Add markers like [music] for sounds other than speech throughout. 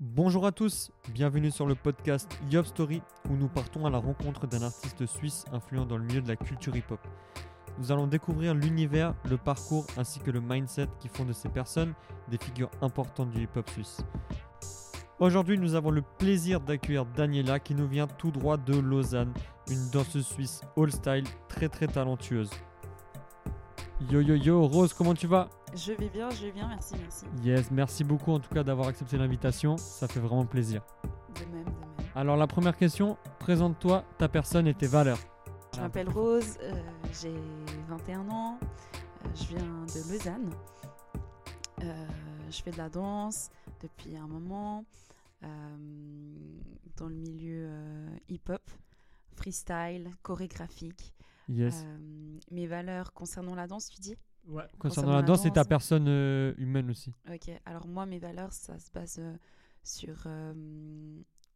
Bonjour à tous, bienvenue sur le podcast Yop Story où nous partons à la rencontre d'un artiste suisse influent dans le milieu de la culture hip-hop. Nous allons découvrir l'univers, le parcours ainsi que le mindset qui font de ces personnes des figures importantes du hip-hop suisse. Aujourd'hui, nous avons le plaisir d'accueillir Daniela qui nous vient tout droit de Lausanne, une danseuse suisse all style très très talentueuse. Yo yo yo, Rose, comment tu vas? Je vais bien, je vais bien, merci, merci. Yes, merci beaucoup en tout cas d'avoir accepté l'invitation, ça fait vraiment plaisir. De même, de même. Alors la première question, présente-toi ta personne et tes valeurs. Je m'appelle Rose, euh, j'ai 21 ans, euh, je viens de Lausanne. Euh, je fais de la danse depuis un moment dans le milieu hip-hop, freestyle, chorégraphique. Yes. Euh, mes valeurs concernant la danse, tu dis? Ouais. Concernant concernant la la danse et ta danse. personne euh, humaine aussi. Ok, alors moi, mes valeurs, ça se base euh, sur, euh,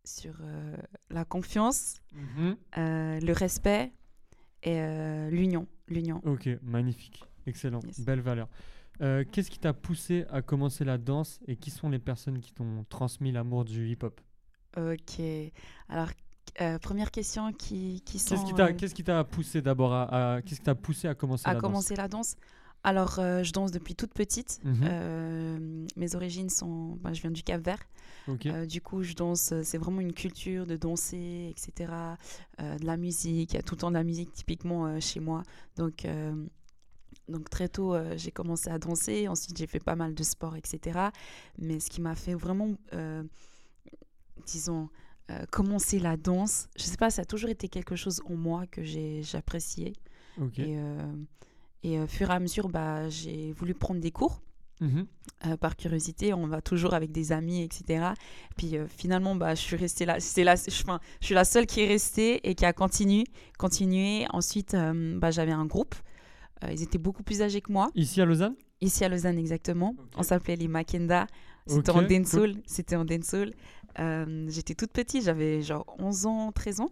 sur euh, la confiance, euh, le respect et euh, l'union. L'union. Ok, magnifique, excellent, Yes. belle valeur. Euh, Qu'est-ce qui t'a poussé à commencer la danse et qui sont les personnes qui t'ont transmis l'amour du hip-hop? Ok. Alors, euh, première question qui, qui sont Qu'est-ce qui t'a euh, qu'est-ce qui t'a poussé d'abord à, à- qu'est-ce qui t'a poussé à commencer à la commencer la danse? Alors, euh, je danse depuis toute petite. Mhm. Euh, mes origines sont. ben, je viens du Cap Vert. danse. Euh, du coup, je danse. euh, C'est vraiment une culture de danser, etc. euh, de la musique. Il y a tout le temps de la musique typiquement euh, chez moi. Donc, euh, donc très tôt, euh, j'ai commencé à danser. Ensuite, j'ai fait pas mal de sport, etc. Mais ce qui m'a fait vraiment, euh, disons, euh, commencer la danse, je sais pas, ça a toujours été quelque chose en moi que j'ai j'appréciais. ok. Et, euh, et au fur et à mesure, bah, j'ai voulu prendre des cours. Mhm. Euh, par curiosité, on va toujours avec des amis, etc. Puis euh, finalement, bah, je suis restée là. C'est là, je, enfin, je suis la seule qui est restée et qui a continué. continué. Ensuite, euh, bah, j'avais un groupe. Euh, ils étaient beaucoup plus âgés que moi. Ici à Lausanne? Ici à Lausanne, exactement. On s'appelait les Makenda. C'était en cool. dancehall. C'était en dancehall. Euh, J'étais toute petite. J'avais genre 11 ans, 13 ans.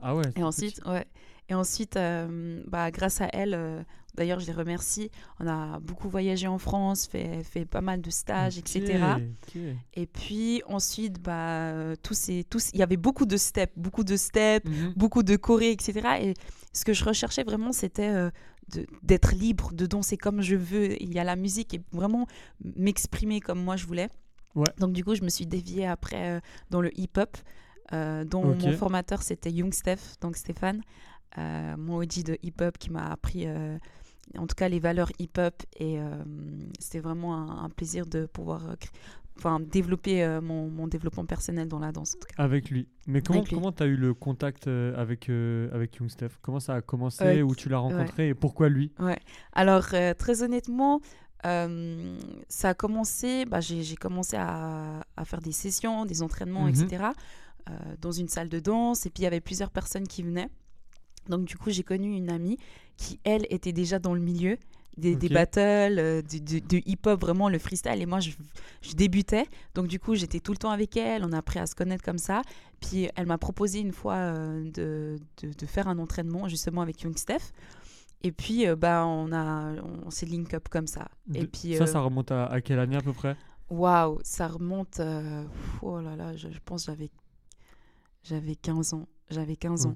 Ah ouais. Et ensuite, ouais. Et ensuite, euh, bah, grâce à elle, euh, d'ailleurs, je les remercie. On a beaucoup voyagé en France, fait, fait pas mal de stages, etc. Et puis ensuite, bah, tous ces, tous, il y avait beaucoup de steps, beaucoup de steps, Mhm. beaucoup de choré, etc. Et ce que je recherchais vraiment, c'était euh, d'être libre, de danser comme je veux. Il y a la musique et vraiment m'exprimer comme moi je voulais. Ouais. Donc du coup, je me suis déviée après euh, dans le hip-hop, euh, dont Ok. mon formateur c'était Young Steph, donc Stéphane, euh, mon OG de hip-hop qui m'a appris. euh, en tout cas, les valeurs hip-hop, et c'était vraiment un, un plaisir de pouvoir enfin, développer mon, mon développement personnel dans la danse. en tout cas. Avec lui. Mais comment lui. comment t'as eu le contact avec avec Young Steph? Comment ça a commencé Où tu l'as rencontré? Et pourquoi lui? Ouais. Alors, très honnêtement, euh, ça a commencé, bah, j'ai commencé à, à faire des sessions, des entraînements, Mhm. etc., euh, dans une salle de danse, et puis il y avait plusieurs personnes qui venaient. Donc, du coup, j'ai connu une amie qui, elle, était déjà dans le milieu. Des, battles, euh, du- hip-hop, vraiment le freestyle. Et moi, je, je débutais. Donc, du coup, j'étais tout le temps avec elle. On a appris à se connaître comme ça. Puis, elle m'a proposé une fois euh, de, de, de faire un entraînement, justement, avec Young Steph. Et puis, euh, bah, on, a, on s'est link up comme ça. Et De- puis, ça, euh, ça remonte à, à quelle année à peu près? Waouh, ça remonte. euh, oh là là, je, je pense que j'avais, j'avais 15 ans. J'avais 15 ans.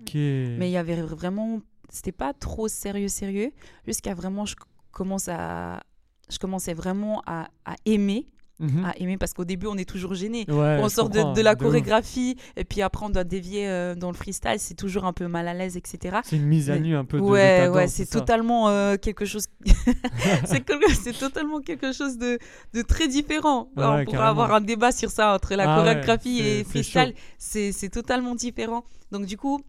Mais il y avait vraiment. C'était pas trop sérieux, sérieux. Jusqu'à vraiment, je commence à. Je commençais vraiment à, à aimer, Mhm. à aimer parce qu'au début on est toujours gêné. Ouais, on sort de, la chorégraphie et puis après on doit dévier euh, dans le freestyle, c'est toujours un peu mal à l'aise, etc. C'est une mise à nu un peu de, ouais, ouais, c'est totalement euh, quelque chose. [laughs] c'est totalement quelque chose de, de très différent. Ouais, on ouais, pourra carrément. avoir un débat sur ça entre la Ah chorégraphie et freestyle. c'est totalement différent. Donc du coup.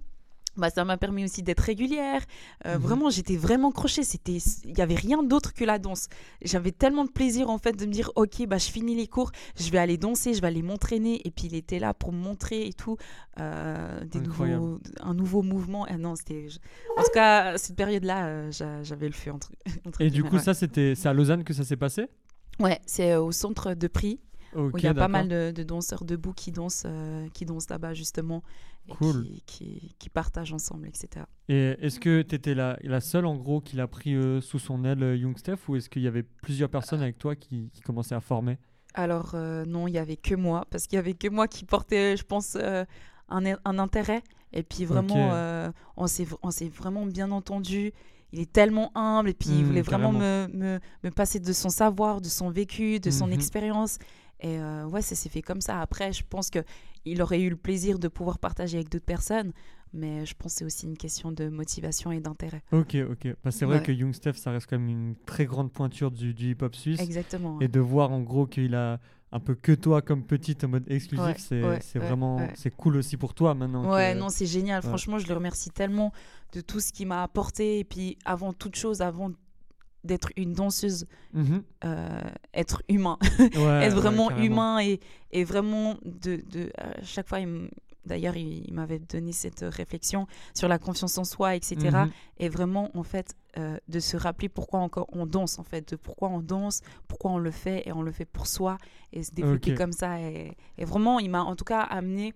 Bah, ça m'a permis aussi d'être régulière. Euh, Mhm. Vraiment, j'étais vraiment crochée. C'était, il y avait rien d'autre que la danse. J'avais tellement de plaisir en fait de me dire, ok, bah je finis les cours, je vais aller danser, je vais aller m'entraîner. Et puis il était là pour me montrer et tout, euh, des nouveaux, un nouveau mouvement. Ah non, c'était, en tout cas, cette période-là, euh, j'a- j'avais le feu entre. [laughs] entre Et du coup, ouais. ça, c'était c'est à Lausanne que ça s'est passé? Ouais, c'est au centre de prix où il y a pas mal de, de danseurs debout qui dansent, qui dansent là-bas justement et Cool. qui, qui, qui partagent ensemble, etc. Et est-ce que tu étais la, la seule, en gros, qui l'a pris euh, sous son aile, euh, Young Steph, ou est-ce qu'il y avait plusieurs personnes avec toi qui, qui commençaient à former? Alors euh, non, il y avait que moi, parce qu'il y avait que moi qui portais, je pense, euh, un, un intérêt. Et puis vraiment, Ok. euh, on s'est vraiment bien entendu. Il est tellement humble et puis il Mm, voulait vraiment me, me, me passer de son savoir, de son vécu, de son Mhm. expérience. Et euh, ouais, ça s'est fait comme ça. Après, je pense que il aurait eu le plaisir de pouvoir partager avec d'autres personnes, mais je pense que c'est aussi une question de motivation et d'intérêt. Ok, ok. Bah, c'est vrai Ouais. que Young Steph, ça reste quand même une très grande pointure du, du hip-hop suisse. Exactement. Et de voir en gros qu'il a un peu que toi comme petite en mode exclusif, Ouais, c'est ouais, c'est ouais, vraiment c'est cool aussi pour toi maintenant. Ouais, que- non, c'est génial. Franchement, je le remercie tellement de tout ce qu'il m'a apporté. Et puis, avant toute chose, avant d'être une danseuse, Mhm. euh, être humain, [laughs] Ouais, être vraiment humain et, et vraiment de, de à chaque fois, d'ailleurs, il, il m'avait donné cette réflexion sur la confiance en soi, etc. Mhm. Et vraiment, en fait, euh, de se rappeler pourquoi encore on danse, en fait, de pourquoi on danse, pourquoi on le fait et on le fait pour soi et se développer comme ça. Et, et vraiment, il m'a en tout cas amené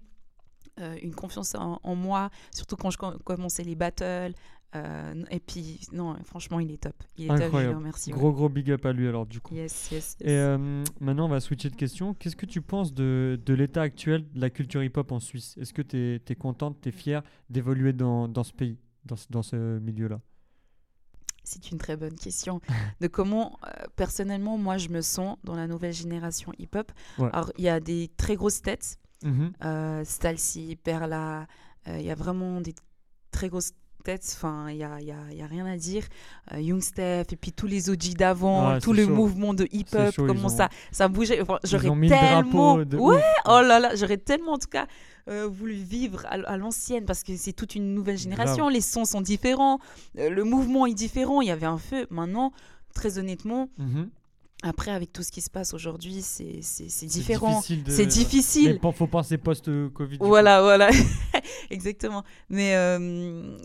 euh, une confiance en, en moi, surtout quand je com- commençais les battles. Euh, et puis, non, franchement, il est top. Il est top, Incroyable. remercie. ouais. Gros gros big up à lui alors du coup. Yes, yes, yes. Et euh, maintenant, on va switcher de question. Qu'est-ce que tu penses de, de l'état actuel de la culture hip-hop en Suisse? Est-ce que tu es, contente, tu es fière d'évoluer dans, dans ce pays, dans, ce- dans ce milieu-là? C'est une très bonne question. [laughs] De comment, euh, personnellement, moi, je me sens dans la nouvelle génération hip-hop? Ouais. Alors, il y a des très grosses têtes. Mhm. euh, Stalcy, Perla, il y a vraiment des très grosses têtes. Enfin, il y a, y a- il y a rien à dire. Euh, Young Steph, et puis tous les OG d'avant, Ouais, tout le chaud. mouvement de hip-hop, comment ont- ça, ça bougeait. Enfin, j'aurais tellement... de Ouais. Oh là là, j'aurais tellement en tout cas euh, voulu vivre à, à l'ancienne parce que c'est toute une nouvelle génération. Les sons sont différents, euh, le mouvement est différent. Il y avait un feu. Maintenant, très honnêtement, Mhm. après avec tout ce qui se passe aujourd'hui, c'est c'est- c'est différent. difficile de- C'est difficile. Mais faut penser post-Covid. coup. Voilà, voilà, [laughs] exactement. Mais euh,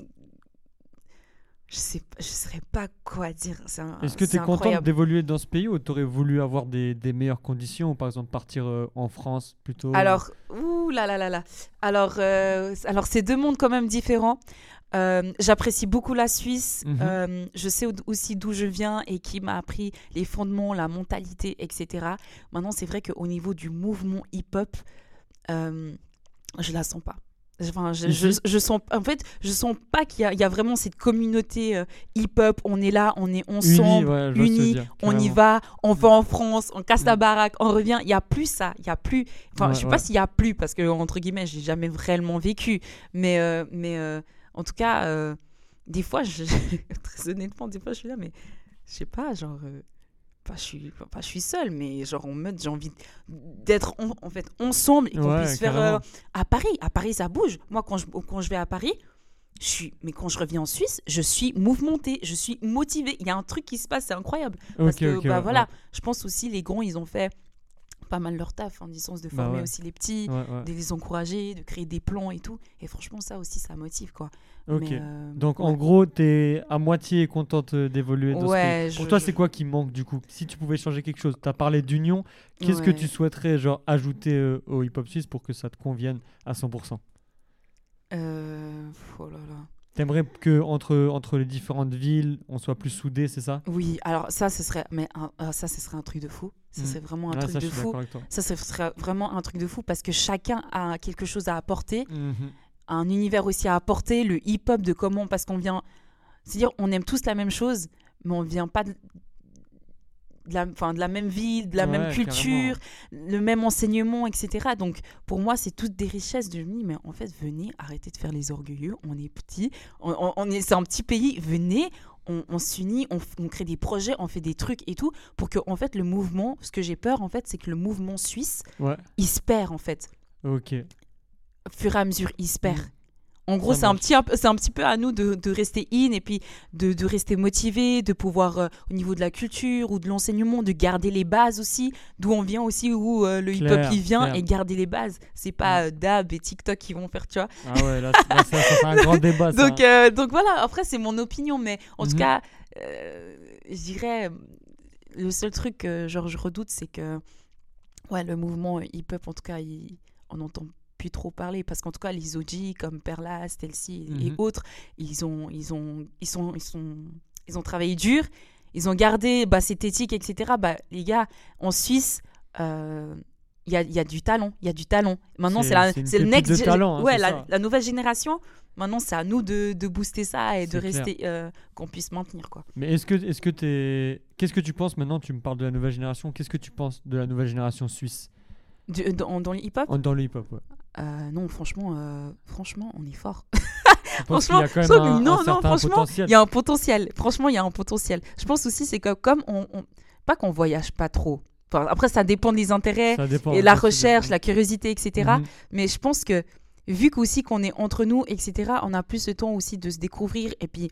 je sais, pas- je saurais pas quoi dire. Est-ce que tu es contente d'évoluer dans ce pays ou tu aurais voulu avoir des, des meilleures conditions, ou par exemple partir euh, en France plutôt Alors, ouh là là là là. Alors, euh, alors c'est deux mondes quand même différents. Euh, J'apprécie beaucoup la Suisse. Mhm. Je sais au- aussi d'où je viens et qui m'a appris les fondements, la mentalité, etc. Maintenant, c'est vrai qu'au niveau du mouvement hip-hop, je la sens pas. Enfin, je, je, Ici je sens, en fait, je sens pas qu'il y, y a vraiment cette communauté euh, hip-hop. On est là, on est Unis, ensemble, ouais, unis, dire, on y va, on va en France, on casse la Mm. baraque, on revient. Il y a plus ça, il y a plus. Enfin, Ouais, je sais pas s'il y a plus parce que entre guillemets, j'ai jamais réellement vécu, mais euh, mais euh, en tout cas, euh, des fois, je, [laughs] très honnêtement, des fois, je suis là, mais je sais pas, genre. Pas je suis pas je suis seule mais genre en mode j'ai envie d'être en, en fait ensemble et qu'on Ouais, puisse faire euh, à Paris. À Paris ça bouge. Moi quand je quand je vais à Paris je suis mais quand je reviens en Suisse je suis mouvementée je suis motivée. Il y a un truc qui se passe c'est incroyable. Parce que ok, bah ouais, voilà je pense aussi les grands ils ont fait pas mal leur taf en distance de Bah former aussi les petits de les encourager de créer des plans et tout. Et franchement ça aussi ça motive quoi Ok. Euh, Donc en gros, tu es à moitié contente euh, d'évoluer dans Ouais. Pour je- toi, je- c'est quoi qui manque du coup? Si tu pouvais changer quelque chose, tu as parlé d'union, qu'est-ce que tu souhaiterais genre ajouter euh, au hip-hop suisse pour que ça te convienne à 100% Euh, oh là là T'aimerais que entre, entre les différentes villes, on soit plus soudés, c'est ça? Oui, alors ça, ce serait, mais un- ah, ça, ce serait un truc de fou. Ça, Mm. c'est vraiment un Ah, truc ça, de fou. Ça, ce serait vraiment un truc de fou parce que chacun a quelque chose à apporter, Mhm. Un univers aussi à apporter, le hip-hop de comment, parce qu'on vient, c'est-à-dire, on aime tous la même chose, mais on vient pas de, de la, de la même ville, de la même culture, le même enseignement, etc. Donc, pour moi, c'est toutes des richesses. De me dis, mais en fait, venez, arrêtez de faire les orgueilleux, on est petit, on, on- on est, c'est un petit pays, venez, on, on s'unit, on, crée des projets, on fait des trucs et tout, pour que, en fait, le mouvement, ce que j'ai peur, en fait, c'est que le mouvement suisse, Ouais, il se perd, en fait. ok. Fur et à mesure, il se perd. Mm. En gros, c'est un, petit, c'est un petit peu à nous de, de rester in et puis de, de rester motivé, de pouvoir, euh, au niveau de la culture ou de l'enseignement, de garder les bases aussi, d'où on vient aussi, où euh, le hip-hop il vient, clair. et garder les bases. C'est pas Mm. euh, Dab et TikTok qui vont faire, tu vois. Ah ouais, là, là, ça, ça, c'est un grand [laughs] débat. ça. Donc, donc voilà, après, c'est mon opinion, mais en tout Mhm. cas, je dirais, le seul truc que genre, je redoute, c'est que ouais, le mouvement hip-hop, en tout cas, il- on n'entend plus trop parler, parce qu'en tout cas, les OG comme Perla, Stelcy et Mhm. autres, ils ont, ils, ont, ils, sont, ils, sont, ils ont travaillé dur, ils ont gardé bah, cette éthique, etc. Bah, les gars, en Suisse, euh, il y, a, il y a du talent. Il y a du talent. Maintenant, C'est- le next. talent, hein, ouais, la, nouvelle génération. Maintenant, c'est à nous de, de booster ça et de clair. rester. euh, qu'on puisse maintenir, quoi. Mais est-ce que, est-ce que t'es, qu'est-ce que tu penses maintenant Tu me parles de la nouvelle génération. Qu'est-ce que tu penses de la nouvelle génération suisse? Du- dans, dans le hip-hop? En- dans le ouais. Euh, Non, franchement, euh, franchement, on est fort. Franchement, y a non, non, franchement. Il y a un potentiel. Franchement, il y a un potentiel. Je pense aussi, c'est que comme on, on- pas qu'on voyage pas trop. Enfin, après, ça dépend des intérêts dépend. et la recherche, la curiosité, etc. Mhm. Mais je pense que vu qu'aussi qu'on est entre nous, etc., on a plus le temps aussi de se découvrir et puis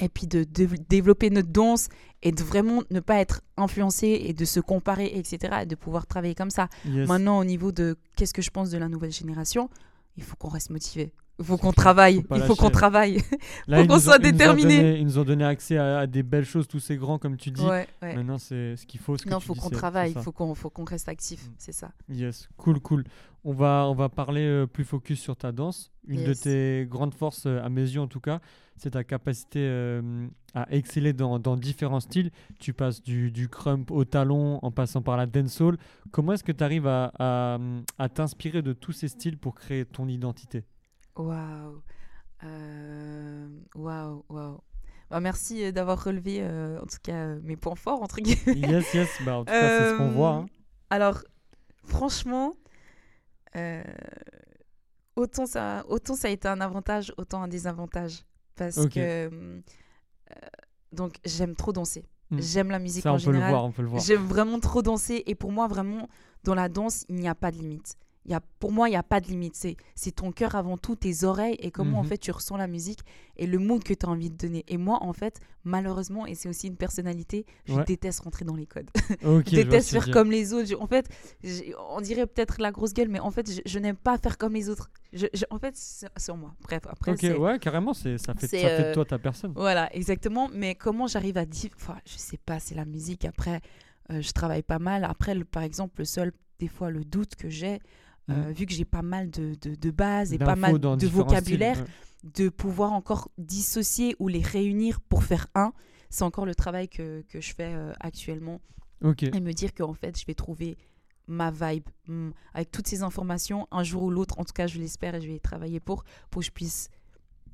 et puis de, de développer notre danse et de vraiment ne pas être influencé et de se comparer, etc. et de pouvoir travailler comme ça. Yes. Maintenant, au niveau de qu'est-ce que je pense de la nouvelle génération, il faut qu'on reste motivé. Il faut qu'on travaille. Faut Il faut qu'on travaille. Là, [laughs] faut qu'on soit déterminé. Ils nous ont donné accès à, à des belles choses, tous ces grands, comme tu dis. ouais, ouais. Maintenant, c'est ce qu'il faut. Ce que Non, tu faut qu'on travaille. faut qu'on faut qu'on reste actif. Mm. C'est ça. Yes, cool, cool. On va, on va parler euh, plus focus sur ta danse. Une de tes grandes forces, euh, à mes yeux en tout cas, c'est ta capacité euh, à exceller dans, dans différents styles. Tu passes du, du crump au talon en passant par la dancehall. Comment est-ce que tu arrives à, à, à t'inspirer de tous ces styles pour créer ton identité? Waouh. Euh, Waouh, waouh. Bah, merci euh, d'avoir relevé, euh, en tout cas, mes points forts, entre guillemets. Yes, yes, bah, en tout cas, c'est ce qu'on voit. hein. Alors, franchement, euh, autant, ça, autant ça a été un avantage, autant un désavantage. Parce que. euh, donc, j'aime trop danser. Mm. J'aime la musique Ça, en on peut le voir, on peut le voir. J'aime vraiment trop danser. Et pour moi, vraiment, dans la danse, il n'y a pas de limite. Y a, pour moi, il n'y a pas de limite. C'est, ton cœur avant tout, tes oreilles et comment en Mhm. fait tu ressens la musique et le mood que tu as envie de donner. Et moi, en fait, malheureusement, et c'est aussi une personnalité, je Ouais. déteste rentrer dans les codes. [laughs] Je déteste faire comme les autres. Je- en fait, on dirait peut-être la grosse gueule, mais en fait, je, je n'aime pas faire comme les autres. En fait, c'est sur moi. Bref, après, Ok, ouais, carrément, ça, fait, ça fait de euh, toi ta personne. Voilà, exactement. Mais comment j'arrive à dire. Enfin, je sais pas, c'est la musique. Après, euh, je travaille pas mal. Après, le- par exemple, le seul, des fois, le doute que j'ai, euh, vu que j'ai pas mal de, de, de bases et pas mal de vocabulaire, styles, ouais. de pouvoir encore dissocier ou les réunir pour faire un, c'est encore le travail que, que je fais euh, actuellement. Et me dire qu'en fait, je vais trouver ma vibe avec toutes ces informations un jour ou l'autre. En tout cas, je l'espère et je vais y travailler pour, pour que je puisse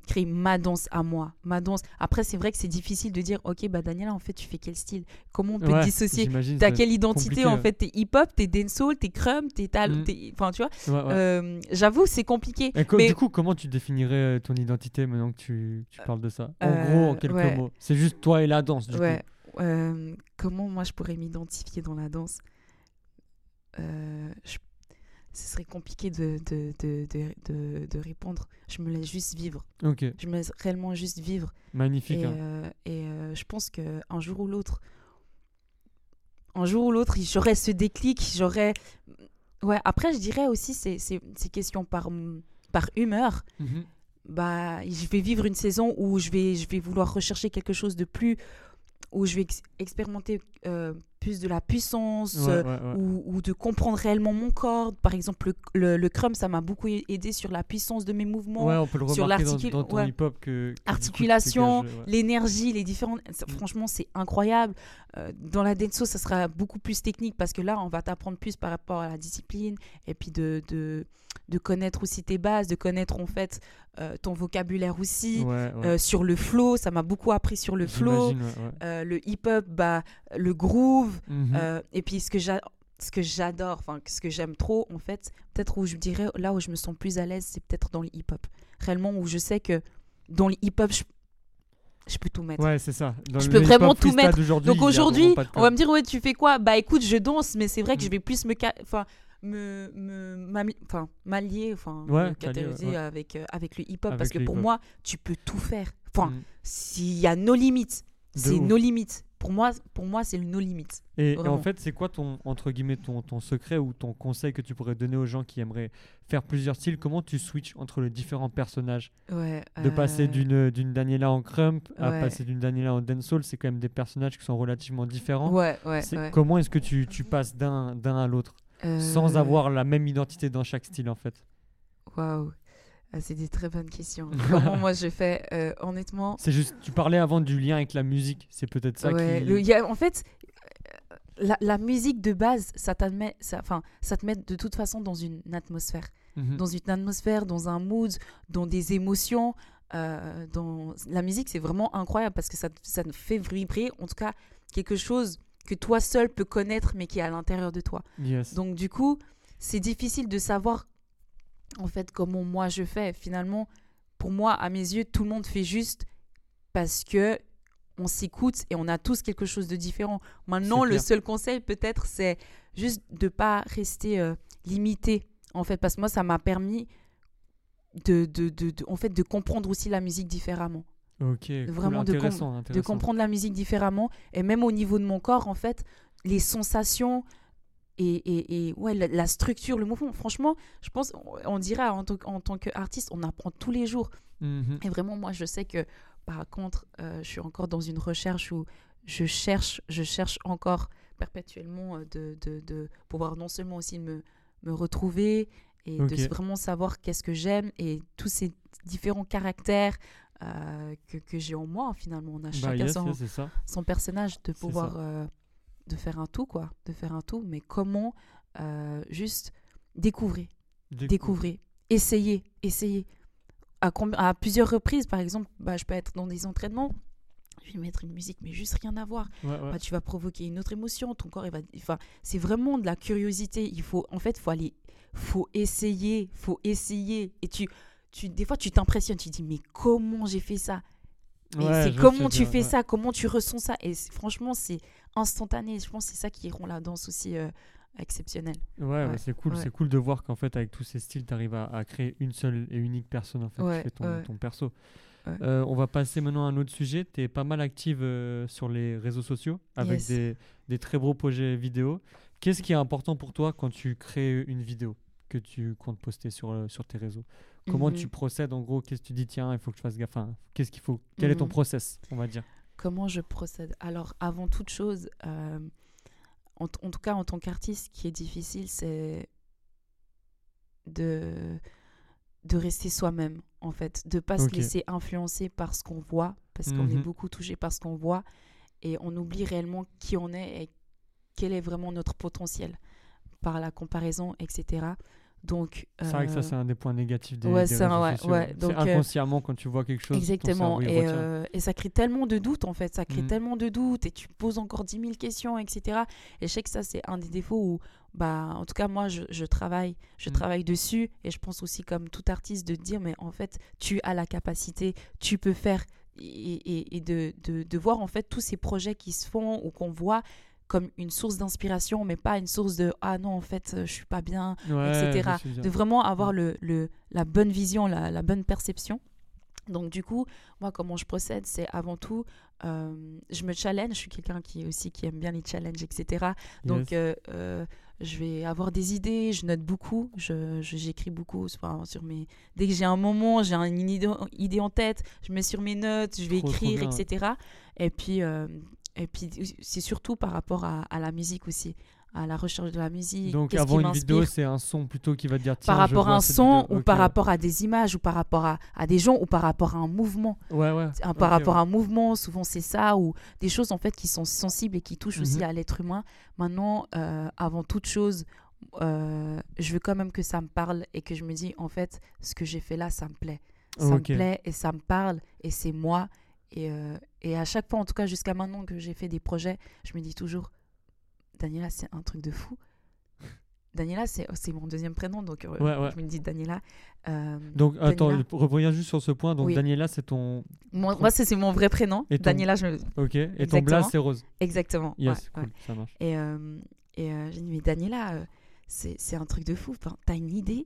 créer ma danse à moi. Ma danse. Après, c'est vrai que c'est difficile de dire, ok, bah Daniela, en fait, tu fais quel style? Comment on peut Ouais, dissocier j'imagine, T'as quelle identité en fait? T'es hip-hop, t'es dancehall, t'es crumb, t'es tal, Mm. t'es- enfin tu vois? ouais, ouais. Euh, J'avoue, c'est compliqué. Et mais Du coup, comment tu définirais euh, ton identité maintenant que tu, tu parles de ça? En Euh, gros, en quelques mots. C'est juste toi et la danse, du ouais. euh, comment moi je pourrais m'identifier dans la danse? Je- Ce serait compliqué de, de, de, de, de- répondre. Je me laisse juste vivre. coup. Ok, Je me laisse réellement juste vivre. magnifique. Et, hein. euh, et euh, je pense qu'un jour ou l'autre, un jour ou l'autre, j'aurai ce déclic, j'aurai... Ouais, après, je dirais aussi, c'est c'est- c'est question par, par humeur. Mhm. Bah, je vais vivre une saison où je vais, je vais vouloir rechercher quelque chose de plus... où je vais ex- expérimenter euh, plus de la puissance, Ouais, euh, ouais, ouais. ou, ou de comprendre réellement mon corps. Par exemple, le, le, le crumb, ça m'a beaucoup aidé sur la puissance de mes mouvements. Ouais, on peut le sur remarquer dans, l'articule- dans ton ouais. hip-hop que, que du coup, tu articulation, dégages, ouais. l'énergie, les différentes. Mm. Franchement, c'est incroyable. Euh, dans la dancehall, ça sera beaucoup plus technique parce que là, on va t'apprendre plus par rapport à la discipline et puis de, de, de connaître aussi tes bases, de connaître en fait euh, ton vocabulaire aussi. Ouais, ouais. Euh, sur le flow, ça m'a beaucoup appris sur le flow. Ouais. Euh, le hip-hop, bah, le groove. Mhm. Et puis ce que j'a- ce que j'adore, enfin ce que j'aime trop en fait, peut-être où je dirais là où je me sens plus à l'aise, c'est peut-être dans le hip-hop. Réellement où je sais que dans le hip-hop, je, je peux tout mettre. Ouais, c'est ça. Dans je peux vraiment tout mettre. Donc aujourd'hui, on va me dire ouais tu fais quoi? Bah écoute, je danse, mais c'est vrai que Mm. je vais plus me enfin me me enfin m'allier enfin Ouais, ouais, ouais. avec euh, avec le hip-hop parce que pour moi, tu peux tout faire. Enfin, Mhm. s'il y a nos limites, c'est nos limites. Pour moi, pour moi, c'est le nos limites. Et, et en fait, c'est quoi ton entre guillemets ton, ton secret ou ton conseil que tu pourrais donner aux gens qui aimeraient faire plusieurs styles? Comment tu switches entre les différents personnages? Ouais. De passer euh, d'une d'une Daniela en crump à ouais. passer d'une Daniela en dancehall, c'est quand même des personnages qui sont relativement différents. Ouais. Comment est-ce que tu, tu passes d'un d'un à l'autre? Sans Euh, avoir la même identité dans chaque style en fait Waouh. Ah, c'est des très bonnes questions. [laughs] Comment moi je fais Euh, Honnêtement, C'est juste, tu parlais avant du lien avec la musique, c'est peut-être ça ouais, qui. le- il y a- en fait, euh, la, la musique de base, ça, ça, ça te met de toute façon dans une atmosphère. Mhm. Dans une atmosphère, dans un mood, dans des émotions. euh, dans... La musique, c'est vraiment incroyable parce que ça, ça te fait vibrer, en tout cas, quelque chose que toi seul peux connaître, mais qui est à l'intérieur de toi. Yes. Donc du coup, c'est difficile de savoir en fait comment moi je fais. Finalement, pour moi, à mes yeux, tout le monde fait juste parce que on s'écoute et on a tous quelque chose de différent. Maintenant, le seul conseil peut-être, c'est juste de pas rester euh, limité en fait, parce que moi, ça m'a permis de, de, de, de- en fait, de comprendre aussi la musique différemment ok. cool, vraiment de com- intéressant, de comprendre la musique différemment et même au niveau de mon corps en fait les sensations et, et, et ouais la, la structure le mouvement franchement je pense on- dirait en tant, en tant qu'artiste on apprend tous les jours Mhm. et vraiment moi je sais que par contre euh, je suis encore dans une recherche où je cherche je cherche encore perpétuellement euh, de, de, de pouvoir non seulement aussi me, me retrouver et de vraiment savoir qu'est-ce que j'aime et tous ces différents caractères euh, que, que j'ai en moi finalement. On a Bah, chacun yes, son, yes, personnage de pouvoir euh, de faire un tout quoi de faire un tout. Mais comment euh, juste découvrir Décou- découvrir essayer essayer. À, à plusieurs reprises par exemple bah, je peux être dans des entraînements je vais mettre une musique mais juste rien à voir. Ouais, ouais. bah, tu vas provoquer une autre émotion ton corps il va enfin c'est vraiment de la curiosité. Il faut en fait faut aller faut essayer faut essayer. Et tu tu des fois tu t'impressionnes tu dis mais comment j'ai fait ça? Mais Ouais, c'est comment tu fais ouais. ça, comment tu ressens ça? Et franchement, c'est instantané. Je pense que c'est ça qui rend la danse aussi euh, exceptionnelle. Ouais, ouais, c'est cool, c'est cool de voir qu'en fait avec tous ces styles, tu arrives à, à créer une seule et unique personne en fait Ouais, qui fait ton, perso. Euh, on va passer maintenant à un autre sujet. Tu es pas mal active euh, sur les réseaux sociaux avec Yes. des, des très beaux projets vidéo. Qu'est-ce qui est important pour toi quand tu crées une vidéo que tu comptes poster sur, sur tes réseaux? Comment Mhm. tu procèdes en gros? Qu'est-ce que tu dis? Tiens, il faut que je fasse gaffe. Enfin, qu'est-ce qu'il faut? Quel est ton Mhm. process On va dire? Comment je procède? Alors, avant toute chose, euh, en, tout cas en tant qu'artiste, ce qui est difficile, c'est de, de rester soi-même, en fait. De pas se laisser influencer par ce qu'on voit, parce qu'on est Mhm. beaucoup touché par ce qu'on voit, et on oublie réellement qui on est et quel est vraiment notre potentiel par la comparaison, etc. Donc, C'est vrai que ça, euh, c'est un des points négatifs des, ouais, des c'est un- réseaux ouais, sociaux. ouais, C'est donc, euh, inconsciemment quand tu vois quelque chose. Exactement. Et, euh, et ça crée tellement de doutes, en fait. Ça crée Mhm. tellement de doutes et tu poses encore 10 000 questions, etc. Et je sais que ça, c'est un des défauts où, bah, en tout cas, moi, je, je travaille. Je Mhm. travaille dessus. Et je pense aussi, comme tout artiste, de dire, mais en fait, tu as la capacité, tu peux faire. Et, et- et de, de, de voir, en fait, tous ces projets qui se font ou qu'on voit comme une source d'inspiration, mais pas une source de ah non, en fait, je suis pas bien, Ouais, etc. De vraiment avoir le, le- la bonne vision, la, la bonne perception. Donc du coup, moi, comment je procède, c'est avant tout, euh, je me challenge. Je suis quelqu'un qui aussi qui aime bien les challenges, etc. Donc Yes. euh, euh, je vais avoir des idées, je note beaucoup, je, je- j'écris beaucoup enfin, sur mes. Dès que j'ai un moment, j'ai une idée, en tête, je mets sur mes notes, je vais Trop, écrire, etc. Et puis, euh, et puis c'est surtout par rapport à, à la musique aussi, à la recherche de la musique. Donc avant une vidéo, c'est un son plutôt qui va te dire par rapport à un son vidéo. ou par rapport à des images ou par rapport à, à des gens ou par rapport à un mouvement. Ouais, ouais. Un- par rapport ouais. à un mouvement, souvent c'est ça, ou des choses en fait qui sont sensibles et qui touchent aussi Mhm. à l'être humain. Maintenant, euh, avant toute chose, euh, je veux quand même que ça me parle et que je me dis en fait, ce que j'ai fait là, ça me plaît. Ça me plaît et ça me parle et c'est moi. Et, euh, et à chaque fois, en tout cas jusqu'à maintenant que j'ai fait des projets, je me dis toujours, Daniela, c'est un truc de fou. Daniela, c'est c'est mon deuxième prénom, donc euh, Ouais, ouais. je me dis Daniela. Euh, Donc attends, reviens juste sur ce point. Donc Oui. Daniela, c'est ton. mon- moi, c'est mon vrai prénom. Et ton- Daniela, je me- Ok. Et ton blaze, c'est Rose. exactement. Yes, ouais, cool, ça marche. Et, euh, et euh, j'ai dit, mais Daniela, c'est un truc de fou. Enfin, T'as une idée,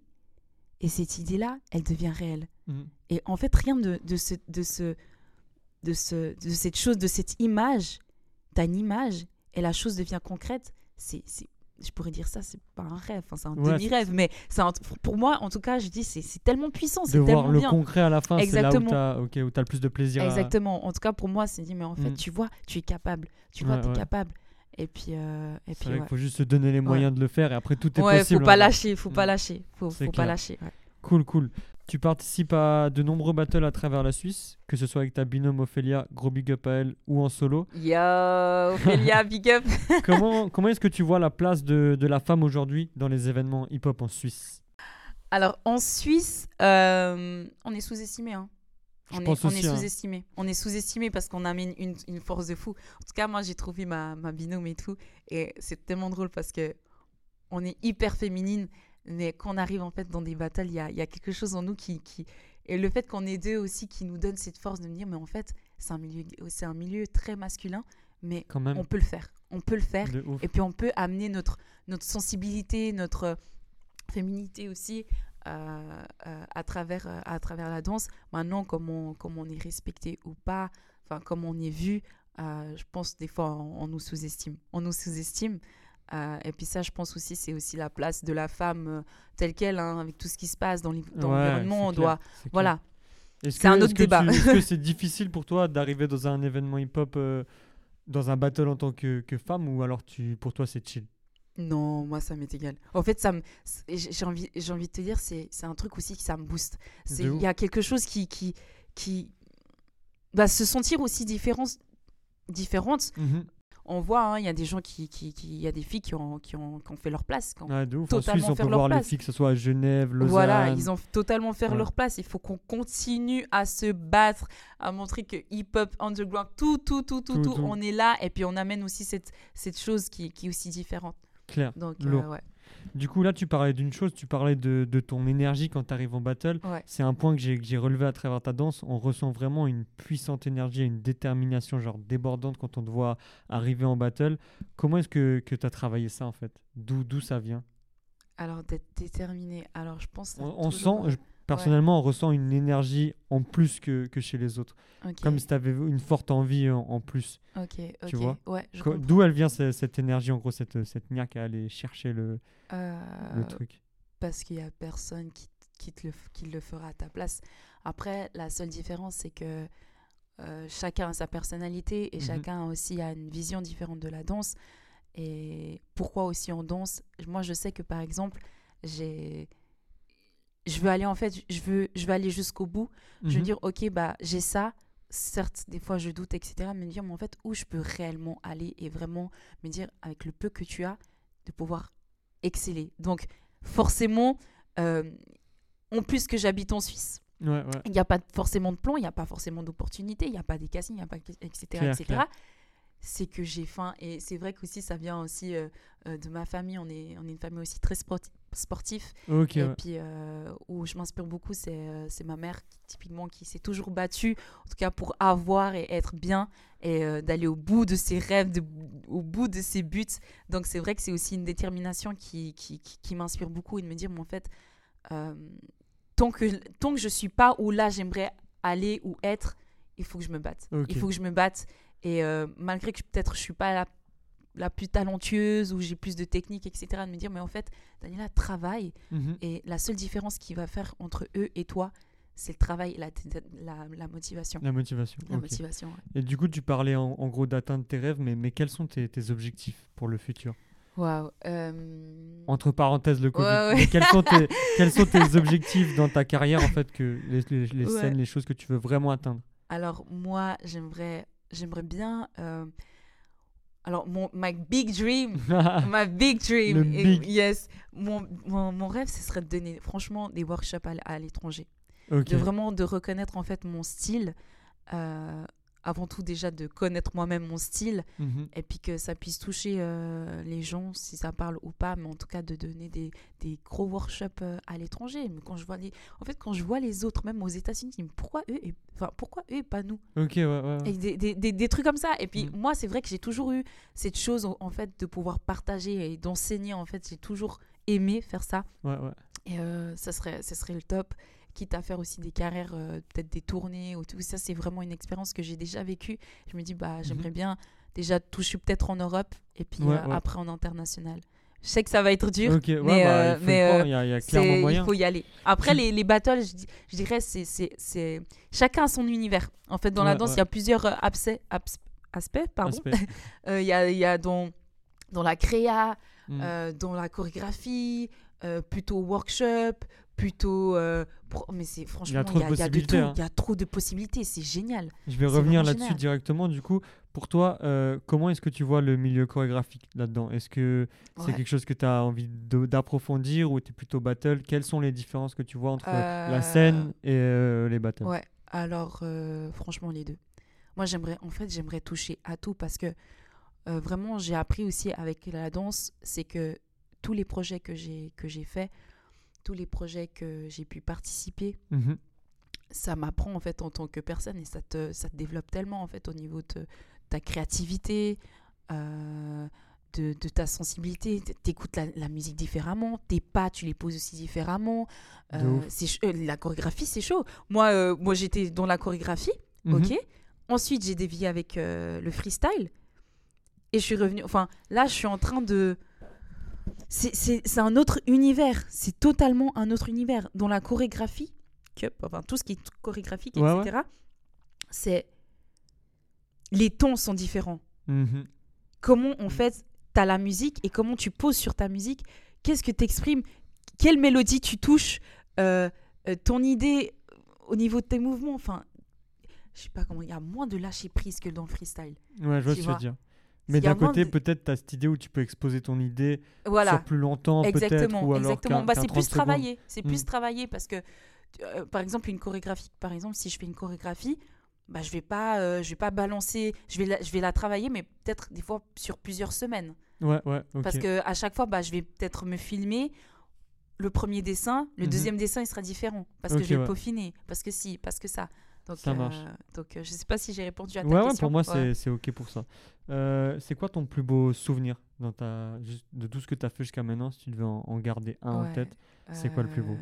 et cette idée-là, elle devient réelle. Mhm. Et en fait, rien de, de, ce, de, ce, de, ce, de cette chose, de cette image, t'as une image, et la chose devient concrète. C'est, je pourrais dire ça, c'est pas un rêve, enfin, c'est un Ouais, demi-rêve, mais un- pour moi, en tout cas, je dis, c'est, c'est tellement puissant, c'est voir tellement le bien. concret à la fin, c'est là où Exactement. t'as ok, où t'as le plus de plaisir. à- Exactement. En tout cas, pour moi, c'est dit, mais en fait, Mm. tu vois, tu es capable. Tu vois, Ouais, tu es ouais. capable. Et puis, euh, et puis vrai ouais. qu'il faut juste se donner les moyens de le faire et après tout est Ouais, possible. faut pas hein. lâcher, faut Mm. pas lâcher, faut, faut pas lâcher. ouais. Cool, cool. Tu participes à de nombreux battles à travers la Suisse, que ce soit avec ta binôme Ophélia, gros big up à elle, ou en solo. Yo, Ophélia, [laughs] big up. comment [laughs] comment est-ce que tu vois la place de, de la femme aujourd'hui dans les événements hip-hop en Suisse? Alors, en Suisse, euh, on est sous-estimé. Hein. On est, on est hein. sous-estimé. On est sous-estimé parce qu'on amène une, une force de fou. En tout cas, moi, j'ai trouvé ma, ma binôme et tout. Et c'est tellement drôle parce que on est hyper féminine. Mais quand on arrive en fait dans des battles, il y a, il y a quelque chose en nous qui, qui... Et le fait qu'on est deux aussi qui nous donne cette force de me dire, mais en fait, c'est un milieu, c'est un milieu très masculin, mais Quand même, on peut le faire. On peut le faire. Et puis on peut amener notre, notre sensibilité, notre féminité aussi euh, euh, à, travers, euh, à travers la danse. Maintenant, comme on, comme on est respecté ou pas, enfin comme on est vu, euh, je pense des fois on, on nous sous-estime. On nous sous-estime. Euh, et puis ça, je pense aussi, c'est aussi la place de la femme euh, telle qu'elle, hein, avec tout ce qui se passe dans l'env- dans Ouais, l'environnement. On clair, doit, voilà. C'est un autre débat. Est-ce que [laughs] c'est difficile pour toi d'arriver dans un événement hip-hop, euh, dans un battle en tant que, que femme, ou alors tu, pour toi c'est chill? Non, moi ça m'est égal. En fait, ça j'ai envie, j'ai envie de te dire, c'est, c'est un truc aussi qui ça me booste. Il y a quelque chose qui, qui, qui, bah, se sentir aussi différent, différente. Mhm. On voit, hein, il y a des gens qui, qui, y a des filles qui ont, qui ont, qui ont fait leur place. qui ont- Ouais, de ouf. En Suisse, on peut leur voir les place. filles, que ce soit à Genève, Lausanne. Voilà, ils ont totalement fait Ouais. leur place. Il faut qu'on continue à se battre, à montrer que hip-hop, underground, tout, tout, tout, tout, Tout, tout, tout. on est là. Et puis on amène aussi cette, cette chose qui, qui est aussi différente. Clair. Donc, euh, ouais. Du coup, là, tu parlais d'une chose, tu parlais de, de ton énergie quand tu arrives en battle. Ouais. C'est un point que j'ai relevé à travers ta danse. On ressent vraiment une puissante énergie, et une détermination genre débordante quand on te voit arriver en battle. Comment est-ce que, que tu as travaillé ça en fait? D'où ça vient? Alors, d'être déterminé. Alors, je pense. On, sent, je- personnellement, on ressent une énergie en plus que, que chez les autres. Comme si tu avais une forte envie en, en plus. ok, ok. tu vois Ouais. D'où elle vient ce- cette énergie, en gros, cette, cette niaque à aller chercher le, Euh, le truc? parce qu'il y a personne qui, qui, te le, qui le fera à ta place. Après, la seule différence, c'est que euh, chacun a sa personnalité et Mhm. chacun aussi a une vision différente de la danse. Et pourquoi aussi on danse? Moi, je sais que par exemple, j'ai. Je veux aller en fait, je veux, je veux aller jusqu'au bout. Je veux Mhm. dire, ok, bah j'ai ça. Certes, des fois je doute, etc. Mais me dire, mais en fait, où je peux réellement aller et vraiment me dire, avec le peu que tu as, de pouvoir exceller. Donc, forcément, euh, en plus que j'habite en Suisse, Ouais, ouais. il n'y a pas forcément de plan, il n'y a pas forcément d'opportunités, il n'y a pas des castings, il n'y a pas, etc. C'est que j'ai faim. Et c'est vrai qu'aussi, ça vient aussi euh, euh, de ma famille. On est, on est une famille aussi très sporti- sportif. Et ouais. puis, euh, où je m'inspire beaucoup, c'est euh, ma mère, qui, typiquement, qui s'est toujours battue, en tout cas pour avoir et être bien, et euh, d'aller au bout de ses rêves, de- au bout de ses buts. Donc, c'est vrai que c'est aussi une détermination qui, qui, qui, qui m'inspire beaucoup, et de me dire, mais en fait, euh, tant, que, tant que je suis pas où là j'aimerais aller ou être, il faut que je me batte. Il faut que je me batte. Et malgré que peut-être je suis pas la, la plus talentueuse ou j'ai plus de technique, etc., de me dire, mais en fait, Daniela, travaille. Mhm. Et la seule différence qui va faire entre eux et toi, c'est le travail et la, la, la motivation. La motivation. La motivation, ouais. Et du coup, tu parlais en, en gros d'atteindre tes rêves, mais, mais quels sont tes, tes objectifs pour le futur? Waouh. euh, Entre parenthèses, le Covid. Ouais, ouais. Mais quels sont, tes, [laughs] quels sont tes objectifs dans ta carrière, en fait, que les, les- les Ouais. scènes, les choses que tu veux vraiment atteindre? Alors, moi, j'aimerais, j'aimerais bien. euh, alors, mon my big dream, [laughs] my big dream, big. yes, mon, mon, mon rêve, ce serait de donner, franchement, des workshops à, à l'étranger. De vraiment de reconnaître en fait mon style. euh, avant tout, déjà de connaître moi-même mon style. Mhm. et puis que ça puisse toucher euh, les gens, si ça parle ou pas, mais en tout cas de donner des, des gros workshops euh, à l'étranger. Mais quand je vois les, en fait, quand je vois les autres, même aux États-Unis, je me dis, pourquoi eux et enfin pourquoi eux et pas nous? Ok, ouais, ouais. Et des, des, des, des trucs comme ça. Et puis Mm. moi, c'est vrai que j'ai toujours eu cette chose en, en fait de pouvoir partager et d'enseigner. En fait, j'ai toujours aimé faire ça. ouais, ouais. Et euh, ça serait, ça serait le top. Quitte à faire aussi des carrières, euh, peut-être des tournées ou tout ça, c'est vraiment une expérience que j'ai déjà vécue. Je me dis, bah, j'aimerais bien déjà toucher peut-être en Europe et puis Mhm. Ouais, euh, ouais. après en international. Je sais que ça va être dur, mais, bah, euh, il mais, croire, y a, a il faut y aller. Après, les, les battles, je, dirais, c'est, chacun a son univers. En fait, dans la danse, il y a plusieurs abcès- abs- aspects. Pardon. [laughs] Il y, a, y a dans, dans la créa, Mm. dans la chorégraphie, euh, plutôt workshop, plutôt. euh, pro- mais c'est franchement, il y, a- il y a de tout. hein. Il y a trop de possibilités. C'est génial. Je vais revenir là-dessus directement. Du coup, pour toi, euh, comment est-ce que tu vois le milieu chorégraphique là-dedans? Est-ce que c'est quelque chose que tu as envie d'approfondir ou tu es plutôt battle? Quelles sont les différences que tu vois entre la Euh, scène et les battles? Ouais, alors franchement les deux. Moi j'aimerais, en fait j'aimerais toucher à tout parce que vraiment j'ai appris aussi avec la danse, c'est que tous les projets que j'ai que j'ai fait, tous les projets que j'ai pu participer, Mhm. ça m'apprend en fait en tant que personne et ça te ça te développe tellement en fait au niveau de ta créativité. euh, de, de ta sensibilité, t'écoutes la, la musique différemment, tes pas tu les poses aussi différemment. Euh, euh, la chorégraphie c'est chaud. Moi, moi j'étais dans la chorégraphie, Mhm. ok. Ensuite j'ai dévié avec le freestyle et je suis revenue. Enfin là je suis en train de. C'est- un autre univers, c'est totalement un autre univers. Dans la chorégraphie, que, enfin tout ce qui est chorégraphique, Ouais, etc. C'est les tons sont différents Mhm. comment en fait tu as la musique et comment tu poses sur ta musique, qu'est-ce que tu exprimes, quelle mélodie tu touches, euh, euh, ton idée au niveau de tes mouvements? Enfin, je sais pas comment, il y a moins de lâcher prise que dans le freestyle. Ouais, je vois ce que tu veux dire. Mais d'un côté, de- peut-être tu as cette idée où tu peux exposer ton idée Voilà. sur plus longtemps. Exactement, Ou alors exactement. Bah, c'est 30 plus secondes. travaillé. C'est plus Mm. travaillé parce que, euh, par exemple, une chorégraphie, par exemple, si je fais une chorégraphie, bah, je vais pas, euh, je vais pas balancer, je vais la, je vais la travailler, mais peut-être des fois sur plusieurs semaines. Ouais, ouais. Parce que à chaque fois, bah, je vais peut-être me filmer le premier dessin, le Mhm. deuxième dessin, il sera différent. Parce que je vais ouais. le peaufiner. Parce que si, parce que ça. Donc, Ça marche. euh, donc euh, je sais pas si j'ai répondu à ta Ouais, ouais, question. pour moi, c'est ok pour ça. Euh, c'est quoi ton plus beau souvenir dans ta... de tout ce que tu as fait jusqu'à maintenant, si tu devais en, en garder un en tête c'est quoi le plus beau?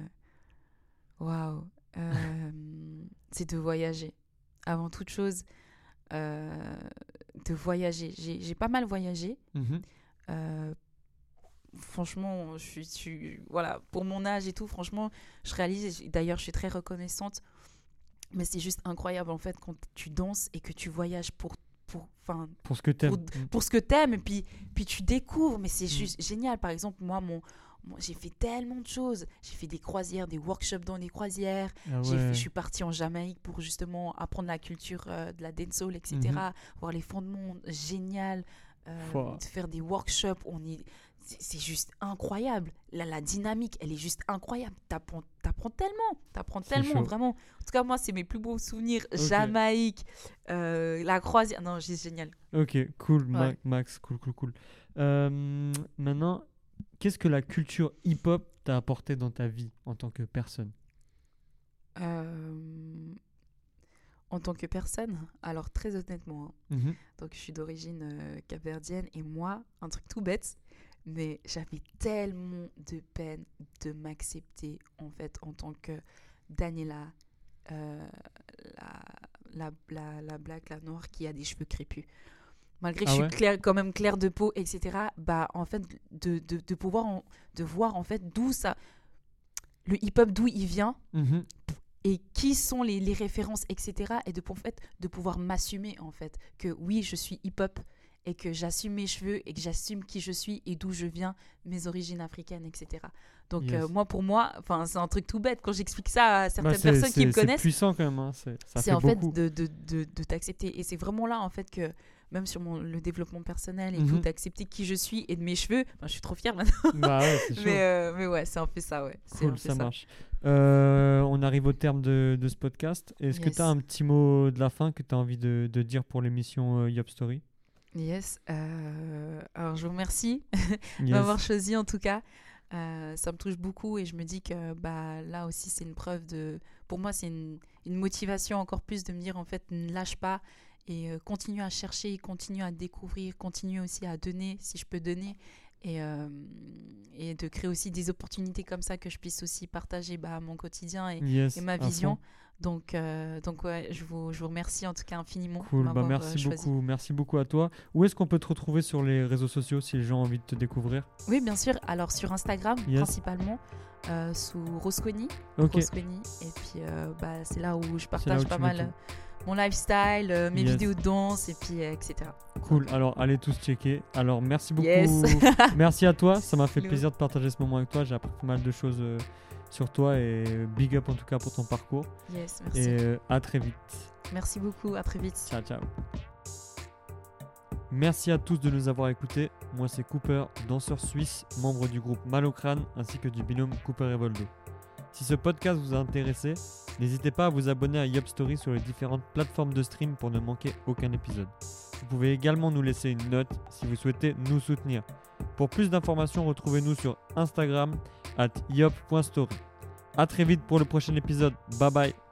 Waouh. C'est de voyager. Avant toute chose, euh, de voyager. J'ai pas mal voyagé. Euh, franchement, je suis, je suis- voilà, pour mon âge et tout, franchement, je réalise. D'ailleurs, je suis très reconnaissante. Mais c'est juste incroyable en fait quand tu danses et que tu voyages pour, pour, enfin, Pour ce que t'aimes. pour, pour ce que t'aimes et puis, puis tu découvres. Mais c'est Mm. juste génial. Par exemple, moi, mon, j'ai fait tellement de choses. J'ai fait des croisières, des workshops dans les croisières. Ah fait- je suis partie en Jamaïque pour justement apprendre la culture euh, de la dancehall, etc. Mhm. Voir les fondements, génial. Euh, Fouah. de faire des workshops, on y... c'est c'est juste incroyable. La, la dynamique, elle est juste incroyable. T'apprends apprends tellement, t'apprends tellement, vraiment. En tout cas, moi, c'est mes plus beaux souvenirs. Jamaïque, euh, la croisière. Non, c'est génial. Ok, cool, Ouais. Max, cool, cool, cool. Euh, maintenant, qu'est-ce que la culture hip-hop t'a apporté dans ta vie en tant que personne? Euh, En tant que personne, alors très honnêtement, hein, Mhm. Donc, je suis d'origine capverdienne et moi, un truc tout bête, mais j'avais tellement de peine de m'accepter en fait en tant que Daniela, euh, la, la, la, la black, la noire qui a des cheveux crépus. Malgré que Ah je ouais suis claire, quand même claire de peau, etc., bah en fait, de, de, de pouvoir, en- de voir en fait d'où ça, le hip-hop, d'où il vient, Mhm. et qui sont les, les références, etc. Et de, en fait, de pouvoir m'assumer, en fait, que oui, je suis hip-hop et que j'assume mes cheveux et que j'assume qui je suis et d'où je viens, mes origines africaines, etc. Donc, Yes. euh, moi, pour moi, enfin, c'est un truc tout bête. Quand j'explique ça à Bah, certaines c'est- personnes qui me connaissent, C'est puissant quand même, hein, c'est- ça fait en fait de, de, de, de t'accepter. Et c'est vraiment là, en fait, que même sur mon, le développement personnel et Mhm. tout, d'accepter qui je suis et de mes cheveux, enfin, je suis trop fière maintenant. Bah ouais, [laughs] mais, euh, mais ouais, c'est un peu ça, ouais. Cool, peu ça marche. Euh, on arrive au terme de, de ce podcast. Est-ce que tu as un petit mot de la fin que tu as envie de, de dire pour l'émission euh, Yop Story? Yes. euh, alors, je vous remercie [laughs] Yes. m'avoir choisi en tout cas. Euh, ça me touche beaucoup et je me dis que bah, là aussi c'est une preuve de... Pour moi c'est une, une motivation encore plus de me dire en fait ne lâche pas et euh, continue à chercher, continue à découvrir, continue aussi à donner si je peux donner et, et de créer aussi des opportunités comme ça que je puisse aussi partager bah, mon quotidien et, Yes, et ma vision. fond. Donc, euh, donc ouais, je vous, je vous remercie en tout cas infiniment. Cool, bah euh, merci beaucoup, merci beaucoup à toi. Où est-ce qu'on peut te retrouver sur les réseaux sociaux si les gens ont envie de te découvrir? Oui, bien sûr. Alors sur Instagram, Yes. principalement, euh, sous Rosconi. Rosconi. Et puis, bah, c'est là où je partage où pas mal. Mon lifestyle, euh, mes Yes. vidéos de danse et puis euh, etc. Cool. Alors, allez tous checker. Alors, merci beaucoup. Yes. [laughs] [laughs] merci à toi. Ça m'a fait plaisir de partager ce moment avec toi. J'ai appris pas mal de choses euh, sur toi et big up en tout cas pour ton parcours. Yes, merci. Et à très vite. Merci beaucoup, à très vite. Ciao, ciao. Merci à tous de nous avoir écoutés. Moi, c'est Cooper, danseur suisse, membre du groupe Malocrane ainsi que du binôme Cooper et Voldo. Si ce podcast vous a intéressé, n'hésitez pas à vous abonner à Yop Story sur les différentes plateformes de stream pour ne manquer aucun épisode. Vous pouvez également nous laisser une note si vous souhaitez nous soutenir. Pour plus d'informations, retrouvez-nous sur Instagram at yop.story. A très vite pour le prochain épisode. Bye bye